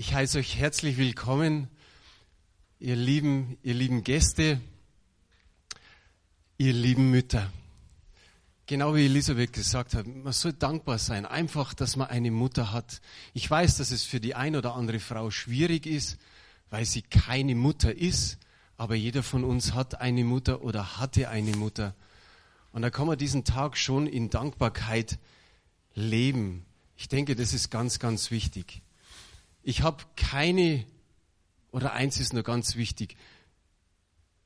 Ich heiße euch herzlich willkommen, ihr lieben, ihr lieben Gäste, ihr lieben Mütter. Genau wie Elisabeth gesagt hat, man soll dankbar sein, einfach, dass man eine Mutter hat. Ich weiß, dass es für die ein oder andere Frau schwierig ist, weil sie keine Mutter ist, aber jeder von uns hat eine Mutter oder hatte eine Mutter. Und da kann man diesen Tag schon in Dankbarkeit leben. Ich denke, das ist ganz, ganz wichtig. Ich habe keine, oder eins ist nur ganz wichtig,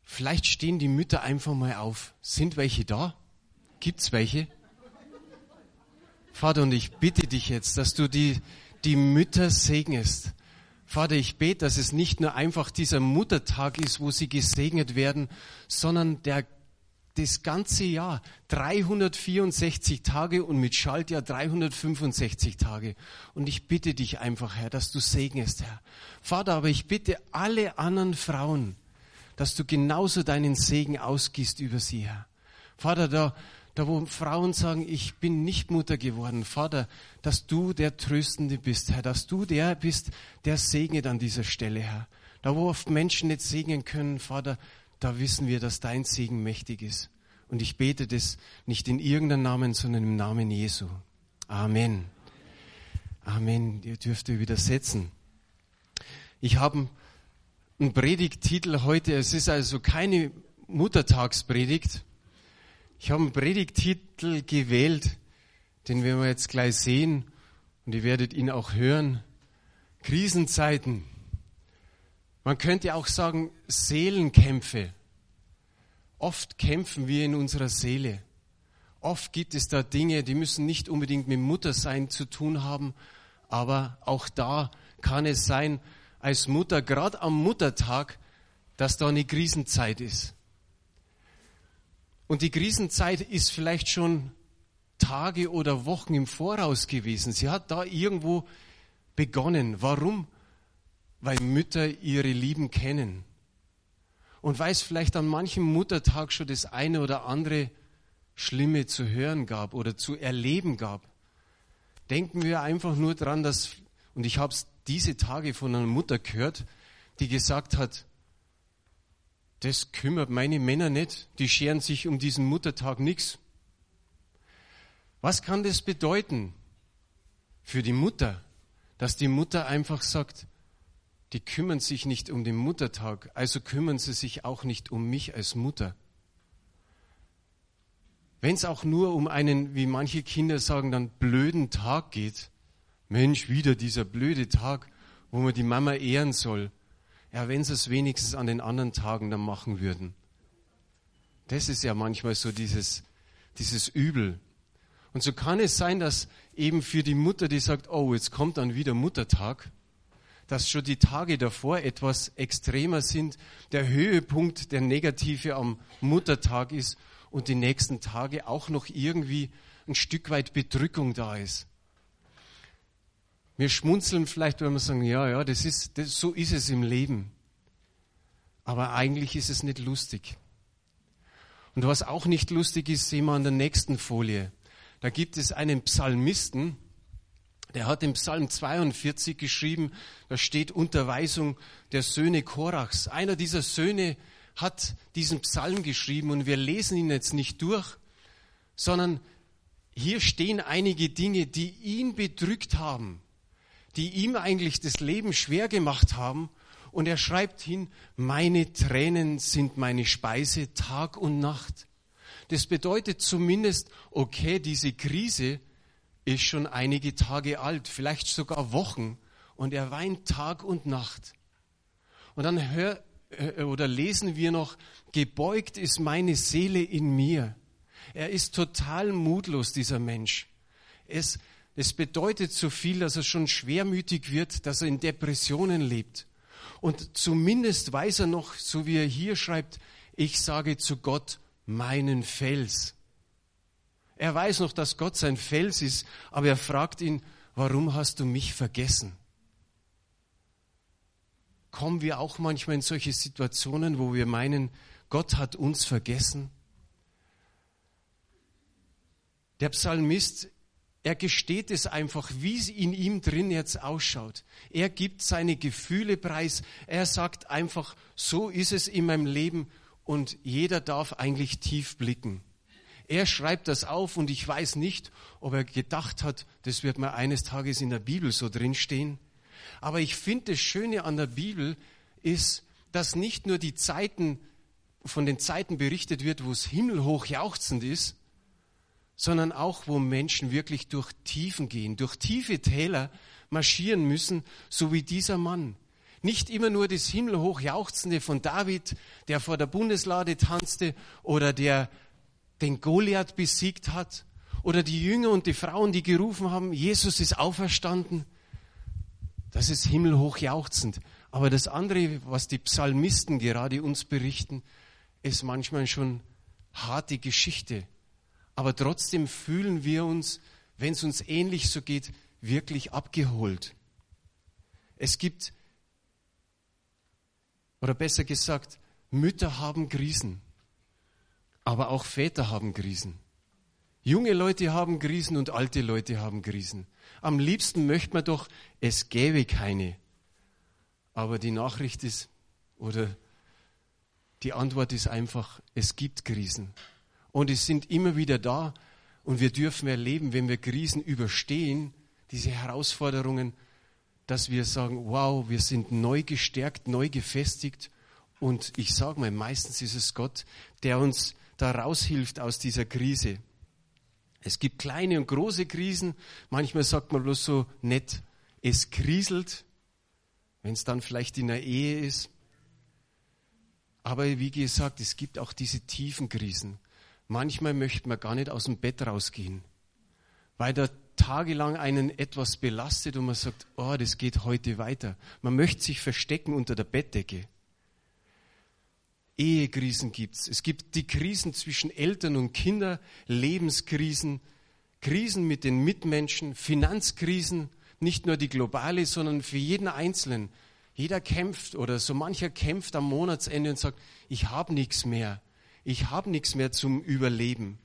vielleicht stehen die Mütter einfach mal auf. Sind welche da? Gibt's welche? Vater, und ich bitte dich jetzt, dass du die, die Mütter segnest. Vater, ich bete, dass es nicht nur einfach dieser Muttertag ist, wo sie gesegnet werden, sondern der das ganze Jahr 364 Tage und mit Schaltjahr 365 Tage. Und ich bitte dich einfach, Herr, dass du segnest, Herr. Vater, aber ich bitte alle anderen Frauen, dass du genauso deinen Segen ausgießt über sie, Herr. Vater, da, da wo Frauen sagen, ich bin nicht Mutter geworden, Vater, dass du der Tröstende bist, Herr, dass du der bist, der segnet an dieser Stelle, Herr. Da wo oft Menschen nicht segnen können, Vater, da wissen wir, dass dein Segen mächtig ist. Und ich bete das nicht in irgendeinem Namen, sondern im Namen Jesu. Amen. Amen. Ihr dürft ihr widersetzen. Ich habe einen Predigttitel heute. Es ist also keine Muttertagspredigt. Ich habe einen Predigttitel gewählt, den werden wir jetzt gleich sehen und ihr werdet ihn auch hören. Krisenzeiten. Man könnte auch sagen Seelenkämpfe. Oft kämpfen wir in unserer Seele. Oft gibt es da Dinge, die müssen nicht unbedingt mit Muttersein zu tun haben, aber auch da kann es sein, als Mutter, gerade am Muttertag, dass da eine Krisenzeit ist. Und die Krisenzeit ist vielleicht schon Tage oder Wochen im Voraus gewesen. Sie hat da irgendwo begonnen. Warum? weil Mütter ihre Lieben kennen. Und weil es vielleicht an manchem Muttertag schon das eine oder andere Schlimme zu hören gab oder zu erleben gab. Denken wir einfach nur dran, dass, und ich habe es diese Tage von einer Mutter gehört, die gesagt hat, das kümmert meine Männer nicht, die scheren sich um diesen Muttertag nichts. Was kann das bedeuten für die Mutter, dass die Mutter einfach sagt, die kümmern sich nicht um den Muttertag, also kümmern sie sich auch nicht um mich als Mutter. Wenn es auch nur um einen, wie manche Kinder sagen, dann blöden Tag geht, Mensch, wieder dieser blöde Tag, wo man die Mama ehren soll. Ja, wenn sie es wenigstens an den anderen Tagen dann machen würden. Das ist ja manchmal so dieses, dieses Übel. Und so kann es sein, dass eben für die Mutter, die sagt, oh, jetzt kommt dann wieder Muttertag, dass schon die Tage davor etwas extremer sind, der Höhepunkt der Negative am Muttertag ist und die nächsten Tage auch noch irgendwie ein Stück weit Bedrückung da ist. Wir schmunzeln vielleicht, wenn wir sagen, ja, ja, das ist, das, so ist es im Leben. Aber eigentlich ist es nicht lustig. Und was auch nicht lustig ist, sehen wir an der nächsten Folie. Da gibt es einen Psalmisten, der hat im Psalm 42 geschrieben, da steht Unterweisung der Söhne Korachs. Einer dieser Söhne hat diesen Psalm geschrieben und wir lesen ihn jetzt nicht durch, sondern hier stehen einige Dinge, die ihn bedrückt haben, die ihm eigentlich das Leben schwer gemacht haben. Und er schreibt hin, meine Tränen sind meine Speise Tag und Nacht. Das bedeutet zumindest, okay, diese Krise, ist schon einige Tage alt, vielleicht sogar Wochen, und er weint Tag und Nacht. Und dann hör, äh, oder lesen wir noch, gebeugt ist meine Seele in mir. Er ist total mutlos, dieser Mensch. Es, es bedeutet so viel, dass er schon schwermütig wird, dass er in Depressionen lebt. Und zumindest weiß er noch, so wie er hier schreibt, ich sage zu Gott, meinen Fels. Er weiß noch, dass Gott sein Fels ist, aber er fragt ihn, warum hast du mich vergessen? Kommen wir auch manchmal in solche Situationen, wo wir meinen, Gott hat uns vergessen? Der Psalmist Er gesteht es einfach, wie es in ihm drin jetzt ausschaut. Er gibt seine Gefühle preis. Er sagt einfach, so ist es in meinem Leben und jeder darf eigentlich tief blicken. Er schreibt das auf und ich weiß nicht, ob er gedacht hat, das wird mal eines Tages in der Bibel so drinstehen. Aber ich finde, das Schöne an der Bibel ist, dass nicht nur die Zeiten, von den Zeiten berichtet wird, wo es himmelhoch jauchzend ist, sondern auch, wo Menschen wirklich durch Tiefen gehen, durch tiefe Täler marschieren müssen, so wie dieser Mann. Nicht immer nur das himmelhoch jauchzende von David, der vor der Bundeslade tanzte oder der den Goliath besiegt hat oder die Jünger und die Frauen, die gerufen haben, Jesus ist auferstanden. Das ist himmelhoch jauchzend. Aber das andere, was die Psalmisten gerade uns berichten, ist manchmal schon harte Geschichte. Aber trotzdem fühlen wir uns, wenn es uns ähnlich so geht, wirklich abgeholt. Es gibt, oder besser gesagt, Mütter haben Krisen, aber auch Väter haben Krisen. Junge Leute haben Krisen und alte Leute haben Krisen. Am liebsten möchte man doch, es gäbe keine. Aber die Nachricht ist, oder die Antwort ist einfach, es gibt Krisen. Und es sind immer wieder da. Und wir dürfen erleben, wenn wir Krisen überstehen, diese Herausforderungen, dass wir sagen, wow, wir sind neu gestärkt, neu gefestigt. Und ich sage mal, meistens ist es Gott, der uns da raushilft aus dieser Krise. Es gibt kleine und große Krisen. Manchmal sagt man bloß so nett, es kriselt, wenn es dann vielleicht in der Ehe ist. Aber wie gesagt, es gibt auch diese tiefen Krisen. Manchmal möchte man gar nicht aus dem Bett rausgehen, weil da tagelang einen etwas belastet und man sagt, oh, das geht heute weiter. Man möchte sich verstecken unter der Bettdecke. Ehekrisen gibt's. Es gibt die Krisen zwischen Eltern und Kindern, Lebenskrisen, Krisen mit den Mitmenschen, Finanzkrisen, nicht nur die globale, sondern für jeden Einzelnen. Jeder kämpft oder so mancher kämpft am Monatsende und sagt, ich habe nichts mehr. Ich habe nichts mehr zum Überleben.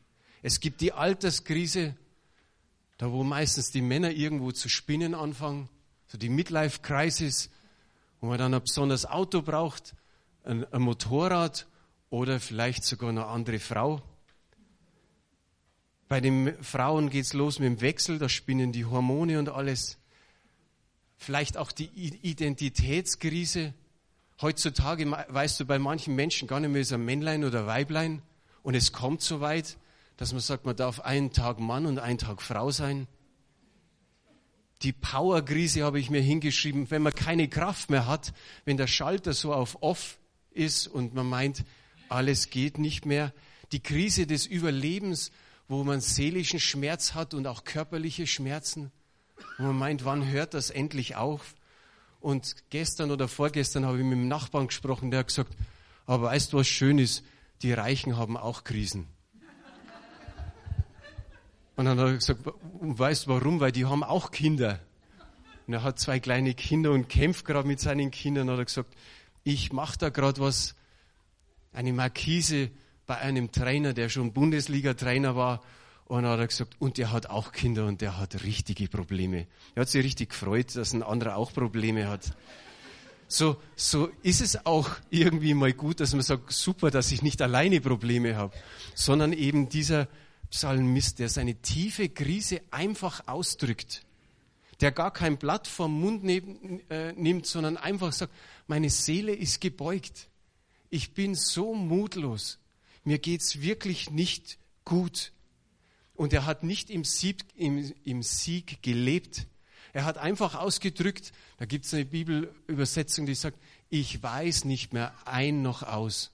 Es gibt die Alterskrise, da wo meistens die Männer irgendwo zu spinnen anfangen, so die Midlife Crisis, wo man dann ein besonderes Auto braucht, ein, ein Motorrad oder vielleicht sogar eine andere Frau. Bei den Frauen geht es los mit dem Wechsel, da spinnen die Hormone und alles. Vielleicht auch die Identitätskrise. Heutzutage weißt du bei manchen Menschen gar nicht mehr, ist er Männlein oder Weiblein. Und es kommt so weit, dass man sagt, man darf einen Tag Mann und einen Tag Frau sein. Die Powerkrise habe ich mir hingeschrieben, wenn man keine Kraft mehr hat, wenn der Schalter so auf Off ist und man meint, alles geht nicht mehr. Die Krise des Überlebens, wo man seelischen Schmerz hat und auch körperliche Schmerzen, wo man meint, wann hört das endlich auf? Und gestern oder vorgestern habe ich mit dem Nachbarn gesprochen, der hat gesagt, aber weißt du, was schön ist? Die Reichen haben auch Krisen. Und dann hat er gesagt, weißt du warum? Weil die haben auch Kinder. Und er hat zwei kleine Kinder und kämpft gerade mit seinen Kindern. Und hat er gesagt, ich mache da gerade was, eine Markise bei einem Trainer, der schon Bundesliga-Trainer war. Und dann hat er gesagt, und der hat auch Kinder und der hat richtige Probleme. Er hat sich richtig gefreut, dass ein anderer auch Probleme hat. So, so ist es auch irgendwie mal gut, dass man sagt, super, dass ich nicht alleine Probleme habe, sondern eben dieser Psalmist, der seine tiefe Krise einfach ausdrückt der gar kein Blatt vom Mund neben, äh, nimmt, sondern einfach sagt, meine Seele ist gebeugt. Ich bin so mutlos. Mir geht's wirklich nicht gut. Und er hat nicht im Sieg, im, im Sieg gelebt. Er hat einfach ausgedrückt, da gibt es eine Bibelübersetzung, die sagt, ich weiß nicht mehr ein noch aus.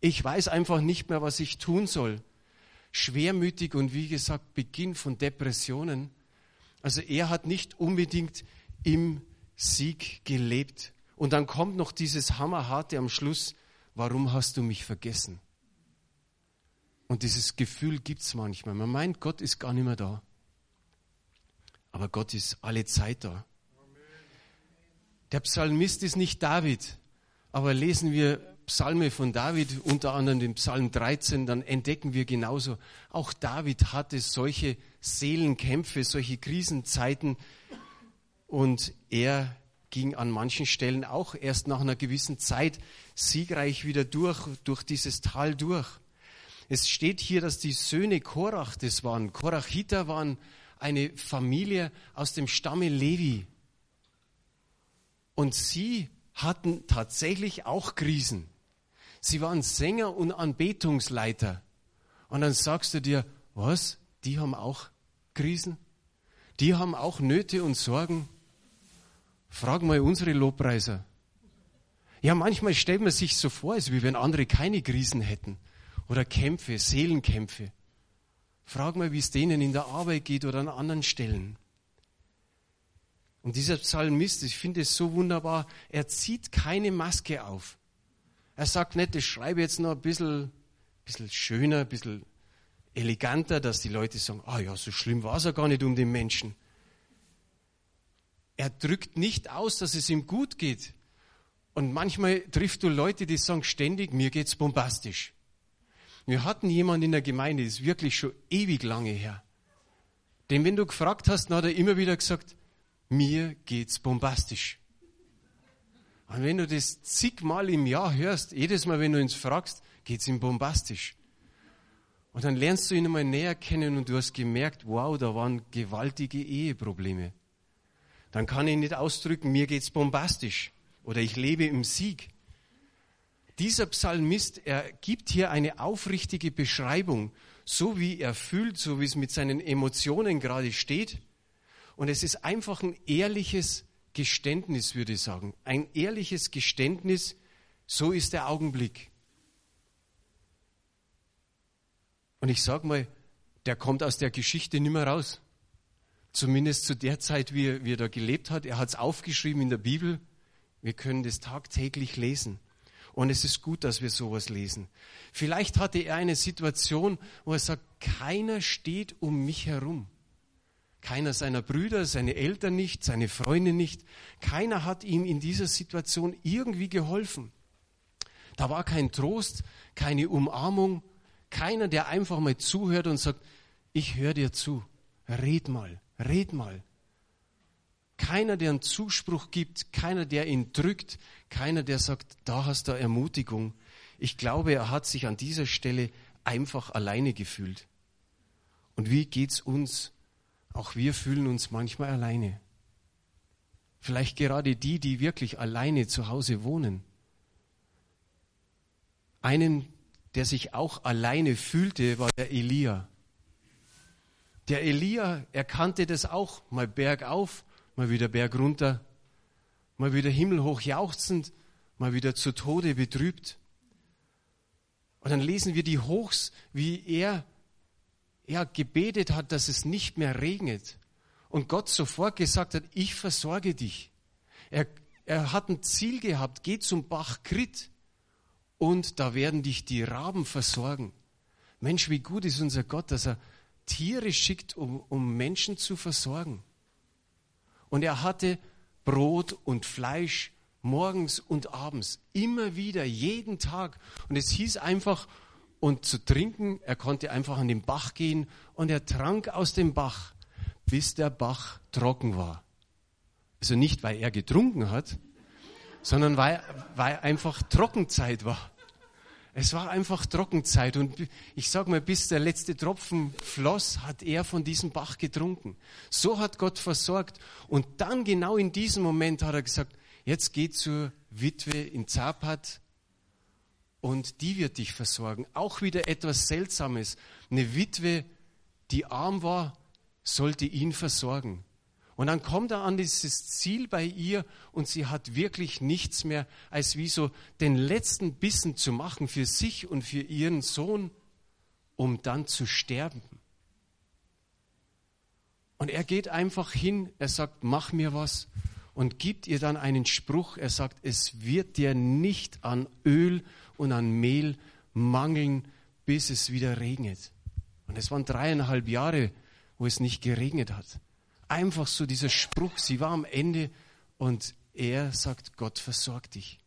Ich weiß einfach nicht mehr, was ich tun soll. Schwermütig und wie gesagt, Beginn von Depressionen. Also er hat nicht unbedingt im Sieg gelebt. Und dann kommt noch dieses Hammerharte am Schluss, warum hast du mich vergessen? Und dieses Gefühl gibt es manchmal. Man meint, Gott ist gar nicht mehr da. Aber Gott ist alle Zeit da. Der Psalmist ist nicht David, aber lesen wir Psalme von David, unter anderem den Psalm 13, dann entdecken wir genauso, auch David hatte solche Seelenkämpfe, solche Krisenzeiten und er ging an manchen Stellen auch erst nach einer gewissen Zeit siegreich wieder durch, durch dieses Tal durch. Es steht hier, dass die Söhne Korach das waren. Korachiter waren eine Familie aus dem Stamme Levi. Und sie hatten tatsächlich auch Krisen. Sie waren Sänger und Anbetungsleiter. Und dann sagst du dir, was? Die haben auch Krisen? Die haben auch Nöte und Sorgen? Frag mal unsere Lobpreiser. Ja, manchmal stellt man sich so vor, als wenn andere keine Krisen hätten oder Kämpfe, Seelenkämpfe. Frag mal, wie es denen in der Arbeit geht oder an anderen Stellen. Und dieser Psalmist, ich finde es so wunderbar, er zieht keine Maske auf. Er sagt nicht, ich schreibe jetzt noch ein bisschen, bisschen schöner, ein bisschen eleganter, dass die Leute sagen, ah ja, so schlimm war es ja gar nicht um den Menschen. Er drückt nicht aus, dass es ihm gut geht. Und manchmal trifft du Leute, die sagen ständig, mir geht's bombastisch. Wir hatten jemanden in der Gemeinde, das ist wirklich schon ewig lange her. Denn wenn du gefragt hast, dann hat er immer wieder gesagt, mir geht's bombastisch. Und wenn du das zigmal im Jahr hörst, jedes Mal, wenn du ihn fragst, geht's ihm bombastisch. Und dann lernst du ihn einmal näher kennen und du hast gemerkt, wow, da waren gewaltige Eheprobleme. Dann kann ich nicht ausdrücken, mir geht's bombastisch oder ich lebe im Sieg. Dieser Psalmist, er gibt hier eine aufrichtige Beschreibung, so wie er fühlt, so wie es mit seinen Emotionen gerade steht. Und es ist einfach ein ehrliches Geständnis, würde ich sagen. Ein ehrliches Geständnis, so ist der Augenblick. Und ich sage mal, der kommt aus der Geschichte nicht mehr raus. Zumindest zu der Zeit, wie er, wie er da gelebt hat. Er hat es aufgeschrieben in der Bibel. Wir können das tagtäglich lesen. Und es ist gut, dass wir sowas lesen. Vielleicht hatte er eine Situation, wo er sagt, keiner steht um mich herum. Keiner seiner Brüder, seine Eltern nicht, seine Freunde nicht. Keiner hat ihm in dieser Situation irgendwie geholfen. Da war kein Trost, keine Umarmung, keiner, der einfach mal zuhört und sagt, ich höre dir zu, red mal, red mal. Keiner, der einen Zuspruch gibt, keiner, der ihn drückt, keiner, der sagt, da hast du Ermutigung. Ich glaube, er hat sich an dieser Stelle einfach alleine gefühlt. Und wie geht's uns? Auch wir fühlen uns manchmal alleine. Vielleicht gerade die, die wirklich alleine zu Hause wohnen. Einen, der sich auch alleine fühlte, war der Elia. Der Elia erkannte das auch, mal bergauf, mal wieder bergunter, mal wieder himmelhoch jauchzend, mal wieder zu Tode betrübt. Und dann lesen wir die Hochs, wie er ja, gebetet hat, dass es nicht mehr regnet. Und Gott sofort gesagt hat, ich versorge dich. Er, er hat ein Ziel gehabt, geh zum Bach Krit und da werden dich die Raben versorgen. Mensch, wie gut ist unser Gott, dass er Tiere schickt, um, um Menschen zu versorgen. Und er hatte Brot und Fleisch morgens und abends, immer wieder, jeden Tag. Und es hieß einfach, und zu trinken. Er konnte einfach an den Bach gehen und er trank aus dem Bach, bis der Bach trocken war. Also nicht, weil er getrunken hat, sondern weil, weil einfach Trockenzeit war. Es war einfach Trockenzeit und ich sage mal, bis der letzte Tropfen floss, hat er von diesem Bach getrunken. So hat Gott versorgt und dann genau in diesem Moment hat er gesagt, jetzt geh zur Witwe in Zapat und die wird dich versorgen. Auch wieder etwas Seltsames. Eine Witwe, die arm war, sollte ihn versorgen. Und dann kommt er an dieses Ziel bei ihr und sie hat wirklich nichts mehr, als wie so den letzten Bissen zu machen für sich und für ihren Sohn, um dann zu sterben. Und er geht einfach hin, er sagt, mach mir was und gibt ihr dann einen Spruch. Er sagt, es wird dir nicht an Öl und an Mehl mangeln, bis es wieder regnet. Und es waren dreieinhalb Jahre, wo es nicht geregnet hat. Einfach so dieser Spruch, sie war am Ende und er sagt, Gott versorgt dich.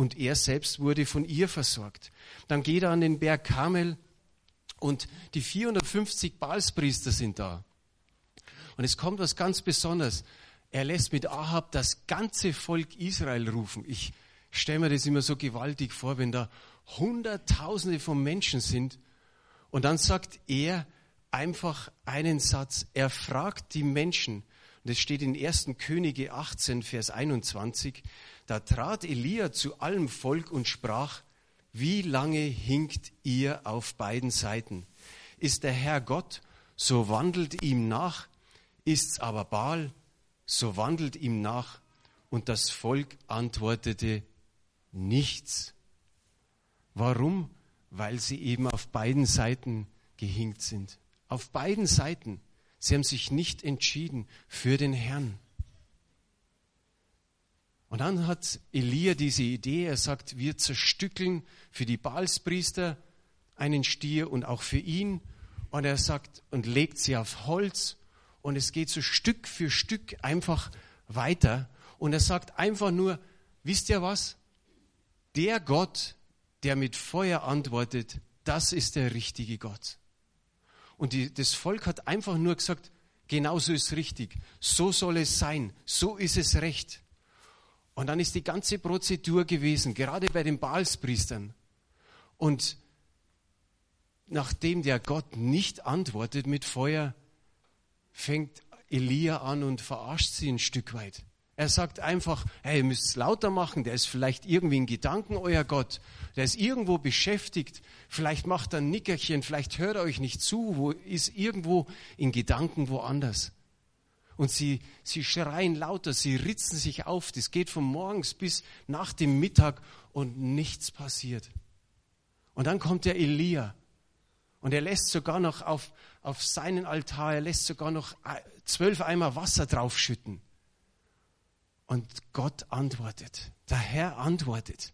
und er selbst wurde von ihr versorgt. Dann geht er an den Berg Karmel und die 450 Balspriester sind da. Und es kommt was ganz Besonderes. Er lässt mit Ahab das ganze Volk Israel rufen. Ich stelle mir das immer so gewaltig vor, wenn da Hunderttausende von Menschen sind. Und dann sagt er einfach einen Satz. Er fragt die Menschen. Und das steht in 1. Könige 18, Vers 21. Da trat Elia zu allem Volk und sprach, wie lange hinkt ihr auf beiden Seiten? Ist der Herr Gott, so wandelt ihm nach Ist's aber Baal, so wandelt ihm nach. Und das Volk antwortete nichts. Warum? Weil sie eben auf beiden Seiten gehinkt sind. Auf beiden Seiten. Sie haben sich nicht entschieden für den Herrn. Und dann hat Elia diese Idee, er sagt, wir zerstückeln für die Baalspriester einen Stier und auch für ihn. Und er sagt, und legt sie auf Holz und es geht so Stück für Stück einfach weiter. Und er sagt einfach nur, wisst ihr was? Der Gott, der mit Feuer antwortet, das ist der richtige Gott. Und die, das Volk hat einfach nur gesagt, genau so ist richtig, so soll es sein, so ist es recht. Und dann ist die ganze Prozedur gewesen, gerade bei den Baalspriestern. Und nachdem der Gott nicht antwortet mit Feuer, fängt Elia an und verarscht sie ein Stück weit. Er sagt einfach, hey, ihr müsst es lauter machen, der ist vielleicht irgendwie in Gedanken euer Gott, der ist irgendwo beschäftigt, vielleicht macht er ein Nickerchen, vielleicht hört er euch nicht zu, wo ist irgendwo in Gedanken woanders. Und sie, sie schreien lauter, sie ritzen sich auf, das geht von morgens bis nach dem Mittag und nichts passiert. Und dann kommt der Elia und er lässt sogar noch auf, auf seinen Altar, er lässt sogar noch zwölf Eimer Wasser draufschütten. Und Gott antwortet. Der Herr antwortet.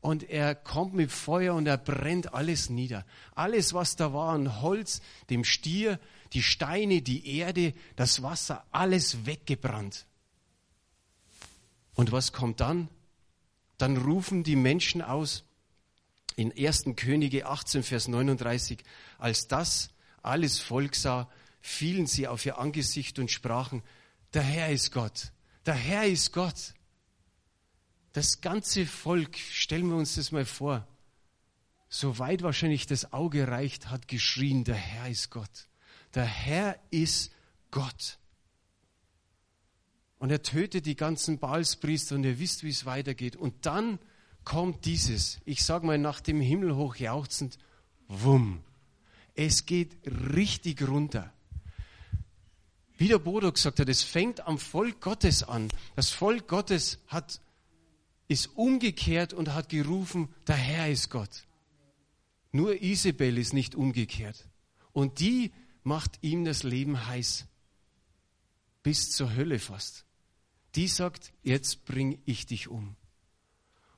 Und er kommt mit Feuer und er brennt alles nieder. Alles, was da war an Holz, dem Stier, die Steine, die Erde, das Wasser, alles weggebrannt. Und was kommt dann? Dann rufen die Menschen aus, in 1. Könige 18, Vers 39, als das alles Volk sah, fielen sie auf ihr Angesicht und sprachen, der Herr ist Gott, der Herr ist Gott. Das ganze Volk, stellen wir uns das mal vor, so weit wahrscheinlich das Auge reicht, hat geschrien, der Herr ist Gott. Der Herr ist Gott. Und er tötet die ganzen Baalspriester und ihr wisst, wie es weitergeht. Und dann kommt dieses, ich sage mal nach dem Himmel hoch jauchzend, wumm. Es geht richtig runter. Wie der Bodo gesagt hat, es fängt am Volk Gottes an. Das Volk Gottes hat, ist umgekehrt und hat gerufen, der Herr ist Gott. Nur Isabel ist nicht umgekehrt. Und die macht ihm das Leben heiß. Bis zur Hölle fast. Die sagt, jetzt bring ich dich um.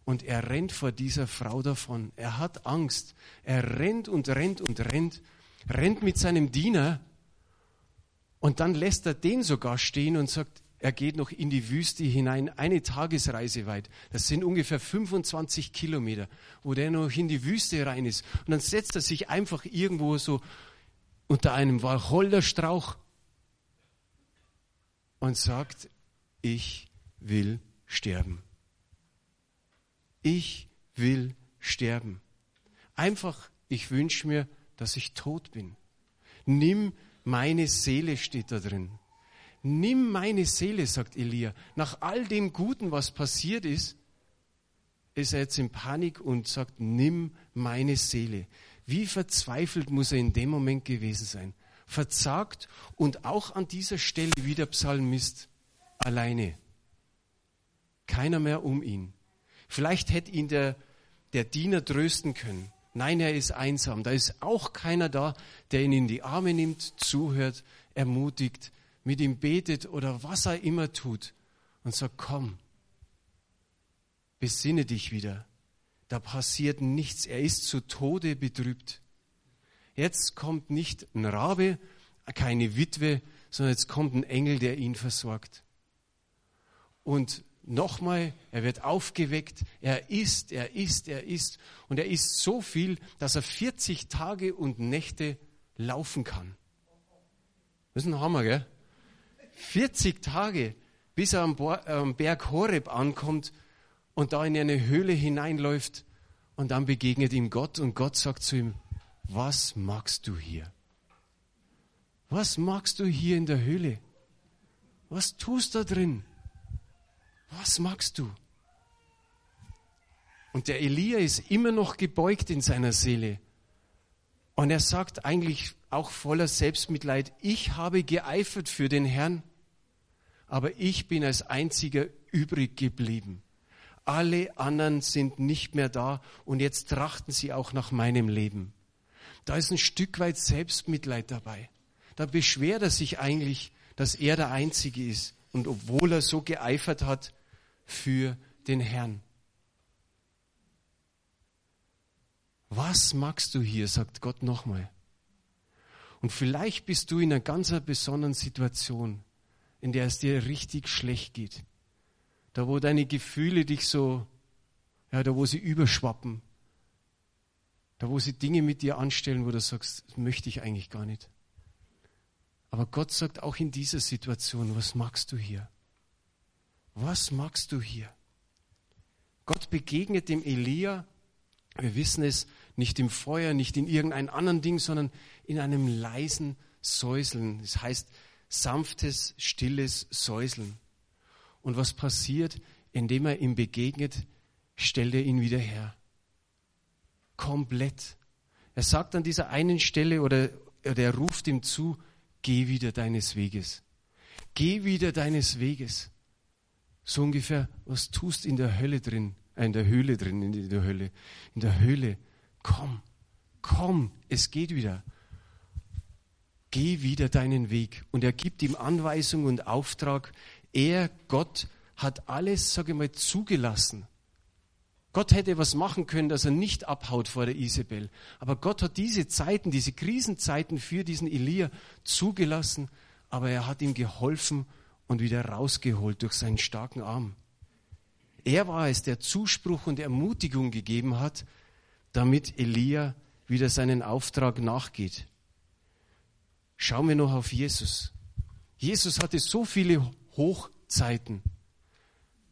Und er rennt vor dieser Frau davon. Er hat Angst. Er rennt und rennt und rennt, rennt mit seinem Diener. Und dann lässt er den sogar stehen und sagt, er geht noch in die Wüste hinein, eine Tagesreise weit. Das sind ungefähr 25 Kilometer, wo der noch in die Wüste rein ist. Und dann setzt er sich einfach irgendwo so unter einem Wacholderstrauch und sagt, ich will sterben ich will sterben. Einfach, ich wünsche mir, dass ich tot bin. Nimm meine Seele, steht da drin. Nimm meine Seele, sagt Elia. Nach all dem Guten, was passiert ist, ist er jetzt in Panik und sagt, nimm meine Seele. Wie verzweifelt muss er in dem Moment gewesen sein? Verzagt und auch an dieser Stelle wie der Psalmist alleine. Keiner mehr um ihn. Vielleicht hätte ihn der, der Diener trösten können. Nein, er ist einsam. Da ist auch keiner da, der ihn in die Arme nimmt, zuhört, ermutigt, mit ihm betet oder was er immer tut und sagt, komm, besinne dich wieder. Da passiert nichts. Er ist zu Tode betrübt. Jetzt kommt nicht ein Rabe, keine Witwe, sondern jetzt kommt ein Engel, der ihn versorgt. Und nochmal, er wird aufgeweckt, er isst, er isst, er isst und er isst so viel, dass er 40 Tage und Nächte laufen kann. Das ist ein Hammer, gell? 40 Tage, bis er am Berg Horeb ankommt und da in eine Höhle hineinläuft und dann begegnet ihm Gott und Gott sagt zu ihm, was magst du hier? Was magst du hier in der Höhle? Was tust du da drin? Was magst du? Und der Elia ist immer noch gebeugt in seiner Seele. Und er sagt eigentlich auch voller Selbstmitleid, ich habe geeifert für den Herrn, aber ich bin als einziger übrig geblieben. Alle anderen sind nicht mehr da und jetzt trachten sie auch nach meinem Leben. Da ist ein Stück weit Selbstmitleid dabei. Da beschwert er sich eigentlich, dass er der Einzige ist und obwohl er so geeifert hat, für den Herrn. Was magst du hier, sagt Gott nochmal. Und vielleicht bist du in einer ganz besonderen Situation, in der es dir richtig schlecht geht. Da, wo deine Gefühle dich so, ja, da, wo sie überschwappen. Da, wo sie Dinge mit dir anstellen, wo du sagst, das möchte ich eigentlich gar nicht. Aber Gott sagt auch in dieser Situation, was magst du hier? Was magst du hier? Gott begegnet dem Elia, wir wissen es, nicht im Feuer, nicht in irgendeinem anderen Ding, sondern in einem leisen Säuseln. Das heißt sanftes, stilles Säuseln. Und was passiert, indem er ihm begegnet, stellt er ihn wieder her. Komplett. Er sagt an dieser einen Stelle oder, oder er ruft ihm zu, geh wieder deines Weges. Geh wieder deines Weges. So ungefähr, was tust in der Hölle drin, äh, in der Höhle drin, in der Hölle, in der Höhle. Komm, komm, es geht wieder. Geh wieder deinen Weg. Und er gibt ihm Anweisung und Auftrag. Er, Gott, hat alles, sage ich mal, zugelassen. Gott hätte was machen können, dass er nicht abhaut vor der Isabel. Aber Gott hat diese Zeiten, diese Krisenzeiten für diesen Elia zugelassen, aber er hat ihm geholfen und wieder rausgeholt durch seinen starken Arm. Er war es, der Zuspruch und Ermutigung gegeben hat, damit Elia wieder seinen Auftrag nachgeht. Schauen wir noch auf Jesus. Jesus hatte so viele Hochzeiten.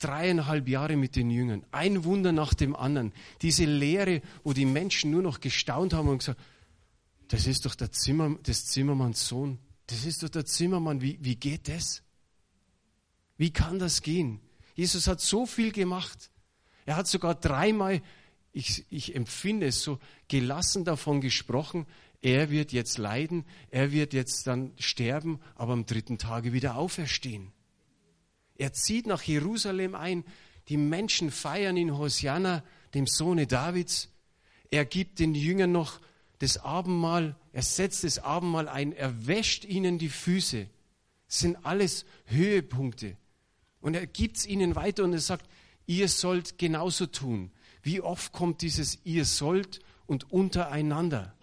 Dreieinhalb Jahre mit den Jüngern. Ein Wunder nach dem anderen. Diese Lehre, wo die Menschen nur noch gestaunt haben und gesagt, das ist doch der Zimmer, des Zimmermanns Sohn. Das ist doch der Zimmermann. Wie, wie geht das? Wie kann das gehen? Jesus hat so viel gemacht. Er hat sogar dreimal, ich, ich empfinde es so, gelassen davon gesprochen, er wird jetzt leiden, er wird jetzt dann sterben, aber am dritten Tage wieder auferstehen. Er zieht nach Jerusalem ein, die Menschen feiern ihn Hosianna, dem Sohne Davids. Er gibt den Jüngern noch das Abendmahl, er setzt das Abendmahl ein, er wäscht ihnen die Füße. Das sind alles Höhepunkte. Und er gibt es ihnen weiter und er sagt, ihr sollt genauso tun. Wie oft kommt dieses ihr sollt und untereinander?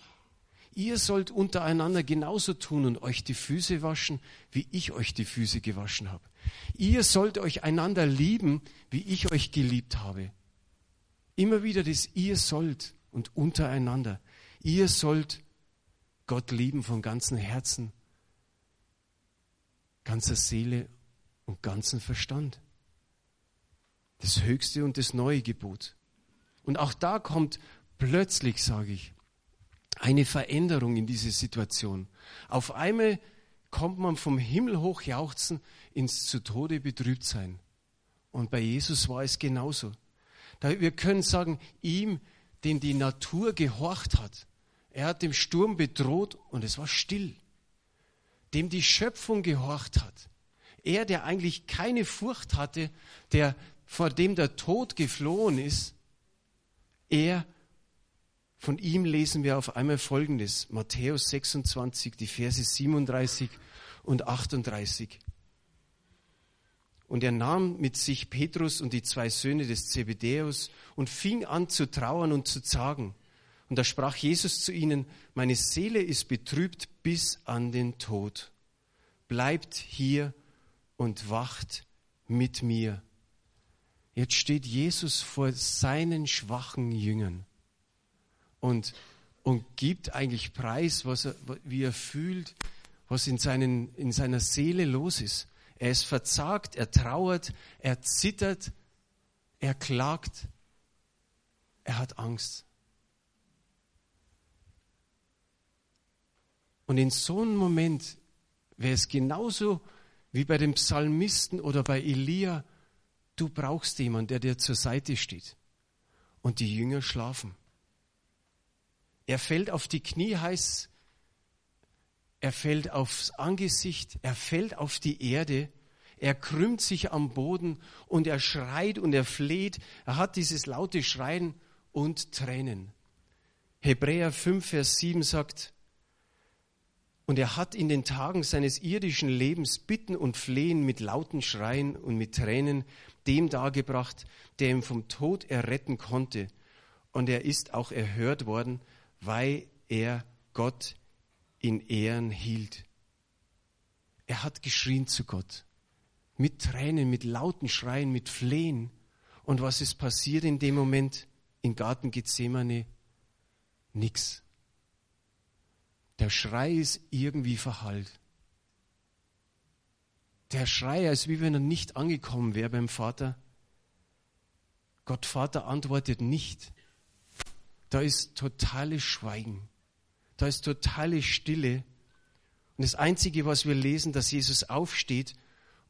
Ihr sollt untereinander genauso tun und euch die Füße waschen, wie ich euch die Füße gewaschen habe. Ihr sollt euch einander lieben, wie ich euch geliebt habe. Immer wieder das ihr sollt und untereinander. Ihr sollt Gott lieben von ganzem Herzen, ganzer Seele und ganzen Verstand. Das höchste und das neue Gebot. Und auch da kommt plötzlich, sage ich, eine Veränderung in diese Situation. Auf einmal kommt man vom Himmel hoch jauchzen ins zu Tode betrübt sein. Und bei Jesus war es genauso. wir können sagen, ihm, den die Natur gehorcht hat, er hat dem Sturm bedroht und es war still. Dem die Schöpfung gehorcht hat, er, der eigentlich keine Furcht hatte, der vor dem der Tod geflohen ist, er, von ihm lesen wir auf einmal Folgendes, Matthäus 26, die Verse 37 und 38. Und er nahm mit sich Petrus und die zwei Söhne des Zebedäus und fing an zu trauern und zu zagen. Und da sprach Jesus zu ihnen, meine Seele ist betrübt bis an den Tod. Bleibt hier und wacht mit mir. Jetzt steht Jesus vor seinen schwachen Jüngern und, und gibt eigentlich preis, was er, wie er fühlt, was in, seinen, in seiner Seele los ist. Er ist verzagt, er trauert, er zittert, er klagt, er hat Angst. Und in so einem Moment wäre es genauso wie bei dem Psalmisten oder bei Elia, du brauchst jemanden, der dir zur Seite steht. Und die Jünger schlafen. Er fällt auf die Knie, heißt, er fällt aufs Angesicht, er fällt auf die Erde, er krümmt sich am Boden und er schreit und er fleht. Er hat dieses laute Schreien und Tränen. Hebräer 5, Vers 7 sagt, und er hat in den Tagen seines irdischen Lebens Bitten und Flehen mit lauten Schreien und mit Tränen dem dargebracht, der ihn vom Tod erretten konnte. Und er ist auch erhört worden, weil er Gott in Ehren hielt. Er hat geschrien zu Gott. Mit Tränen, mit lauten Schreien, mit Flehen. Und was ist passiert in dem Moment im Garten Gethsemane? Nix. Der Schrei ist irgendwie verhallt. Der Schrei, als wie wenn er nicht angekommen wäre beim Vater. Gott Vater antwortet nicht. Da ist totales Schweigen. Da ist totale Stille. Und das Einzige, was wir lesen, dass Jesus aufsteht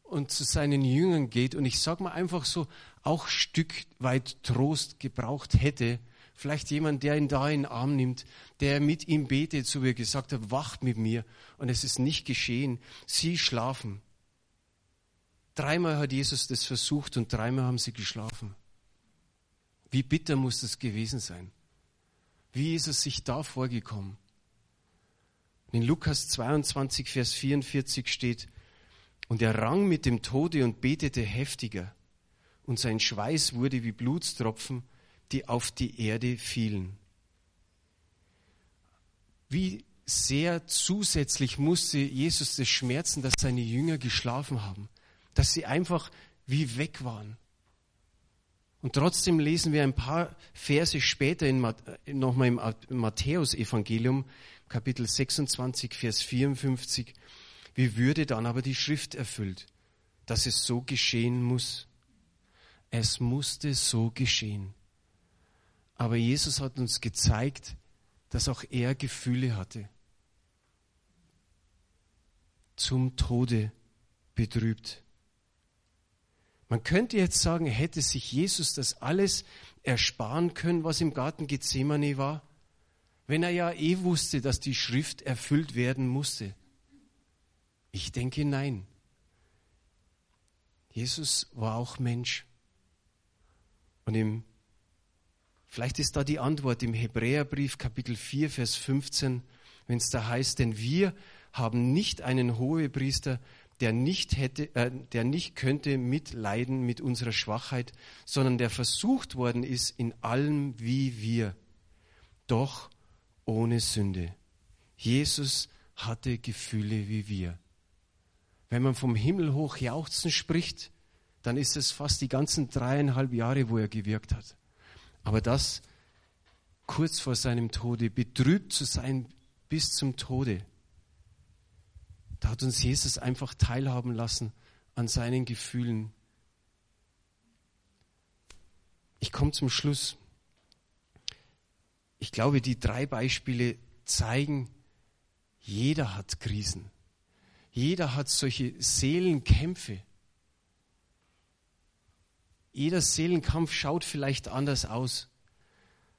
und zu seinen Jüngern geht und ich sage mal einfach so, auch Stück weit Trost gebraucht hätte, Vielleicht jemand, der ihn da in den Arm nimmt, der mit ihm betet, so wie er gesagt hat, wacht mit mir. Und es ist nicht geschehen. Sie schlafen. Dreimal hat Jesus das versucht und dreimal haben sie geschlafen. Wie bitter muss das gewesen sein? Wie ist es sich da vorgekommen? In Lukas 22, Vers 44 steht, und er rang mit dem Tode und betete heftiger, und sein Schweiß wurde wie Blutstropfen, die auf die Erde fielen. Wie sehr zusätzlich musste Jesus das schmerzen, dass seine Jünger geschlafen haben, dass sie einfach wie weg waren. Und trotzdem lesen wir ein paar Verse später nochmal im Matthäusevangelium, Kapitel 26, Vers 54, wie würde dann aber die Schrift erfüllt, dass es so geschehen muss. Es musste so geschehen. Aber Jesus hat uns gezeigt, dass auch er Gefühle hatte. Zum Tode betrübt. Man könnte jetzt sagen, hätte sich Jesus das alles ersparen können, was im Garten Gethsemane war, wenn er ja eh wusste, dass die Schrift erfüllt werden musste. Ich denke nein. Jesus war auch Mensch. Und im Vielleicht ist da die Antwort im Hebräerbrief Kapitel 4, Vers 15, wenn es da heißt, denn wir haben nicht einen Hohepriester, der nicht hätte, äh, der nicht könnte mitleiden mit unserer Schwachheit, sondern der versucht worden ist in allem wie wir, doch ohne Sünde. Jesus hatte Gefühle wie wir. Wenn man vom Himmel hoch jauchzen spricht, dann ist es fast die ganzen dreieinhalb Jahre, wo er gewirkt hat. Aber das kurz vor seinem Tode, betrübt zu sein bis zum Tode, da hat uns Jesus einfach teilhaben lassen an seinen Gefühlen. Ich komme zum Schluss. Ich glaube, die drei Beispiele zeigen, jeder hat Krisen. Jeder hat solche Seelenkämpfe. Jeder Seelenkampf schaut vielleicht anders aus.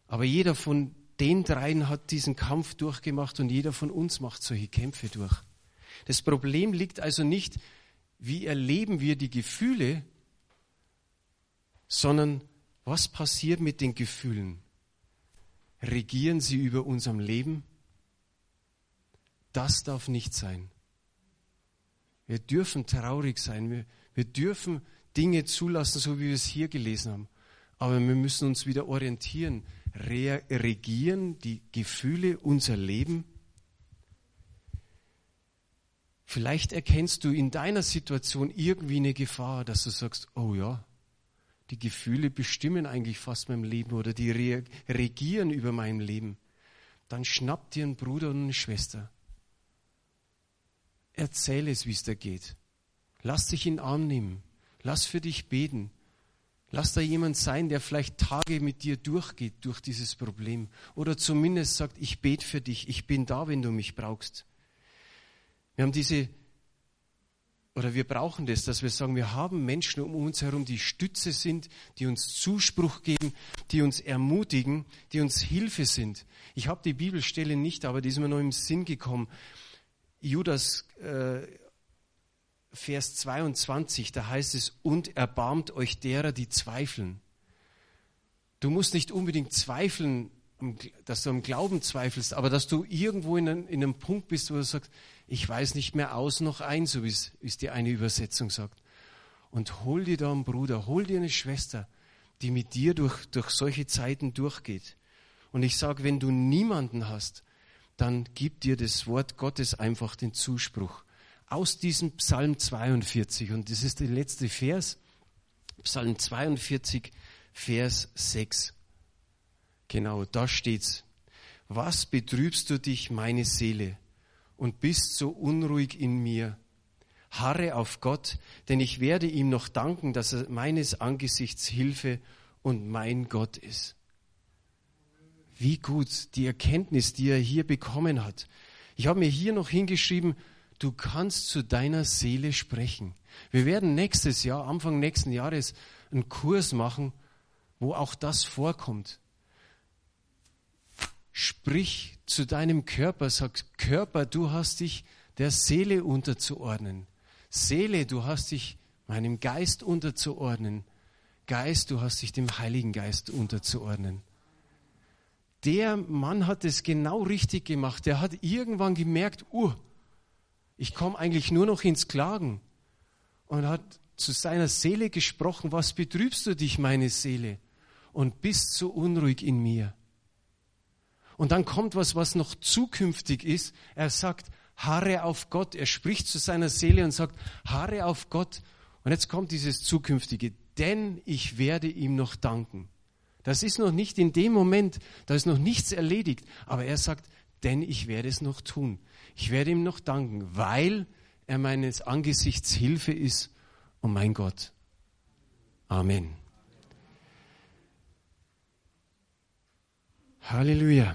Aber jeder von den dreien hat diesen Kampf durchgemacht und jeder von uns macht solche Kämpfe durch. Das Problem liegt also nicht, wie erleben wir die Gefühle, sondern was passiert mit den Gefühlen? Regieren sie über unserem Leben? Das darf nicht sein. Wir dürfen traurig sein. Wir, wir dürfen Dinge zulassen, so wie wir es hier gelesen haben. Aber wir müssen uns wieder orientieren. Re regieren die Gefühle unser Leben? Vielleicht erkennst du in deiner Situation irgendwie eine Gefahr, dass du sagst, oh ja, Die Gefühle bestimmen eigentlich fast mein Leben oder die regieren über mein Leben. Dann schnapp dir einen Bruder und eine Schwester. Erzähl es, wie es da geht. Lass dich in den Arm nehmen. Lass für dich beten. Lass da jemand sein, der vielleicht Tage mit dir durchgeht durch dieses Problem. Oder zumindest sagt, ich bete für dich, ich bin da, wenn du mich brauchst. Wir haben diese oder wir brauchen das, dass wir sagen, wir haben Menschen um uns herum, die Stütze sind, die uns Zuspruch geben, die uns ermutigen, die uns Hilfe sind. Ich habe die Bibelstelle nicht, aber die ist mir noch im Sinn gekommen. Judas äh, Vers 22, da heißt es, und erbarmt euch derer, die zweifeln. Du musst nicht unbedingt zweifeln, dass du am Glauben zweifelst, aber dass du irgendwo in einem, in einem Punkt bist, wo du sagst, ich weiß nicht mehr aus noch ein, so wie es die eine Übersetzung sagt. Und hol dir da einen Bruder, hol dir eine Schwester, die mit dir durch, durch solche Zeiten durchgeht. Und ich sage, wenn du niemanden hast, dann gib dir das Wort Gottes einfach den Zuspruch. Aus diesem Psalm 42, und das ist der letzte Vers, Psalm 42, Vers 6. Genau, da steht's. Was betrübst du dich, meine Seele? und bist so unruhig in mir. Harre auf Gott, denn ich werde ihm noch danken, dass er meines Angesichts Hilfe und mein Gott ist. Wie gut die Erkenntnis, die er hier bekommen hat. Ich habe mir hier noch hingeschrieben, du kannst zu deiner Seele sprechen. Wir werden nächstes Jahr, Anfang nächsten Jahres, einen Kurs machen, wo auch das vorkommt. Sprich zu deinem Körper, sag Körper, du hast dich der Seele unterzuordnen. Seele, du hast dich meinem Geist unterzuordnen. Geist, du hast dich dem Heiligen Geist unterzuordnen. Der Mann hat es genau richtig gemacht. Der hat irgendwann gemerkt, uh, ich komme eigentlich nur noch ins Klagen. Und hat zu seiner Seele gesprochen, was betrübst du dich, meine Seele? Und bist so unruhig in mir. Und dann kommt was, was noch zukünftig ist. Er sagt, harre auf Gott. Er spricht zu seiner Seele und sagt, harre auf Gott. Und jetzt kommt dieses zukünftige, denn ich werde ihm noch danken. Das ist noch nicht in dem Moment, da ist noch nichts erledigt. Aber er sagt, denn ich werde es noch tun. Ich werde ihm noch danken, weil er meines Angesichts Hilfe ist und mein Gott. Amen. Halleluja.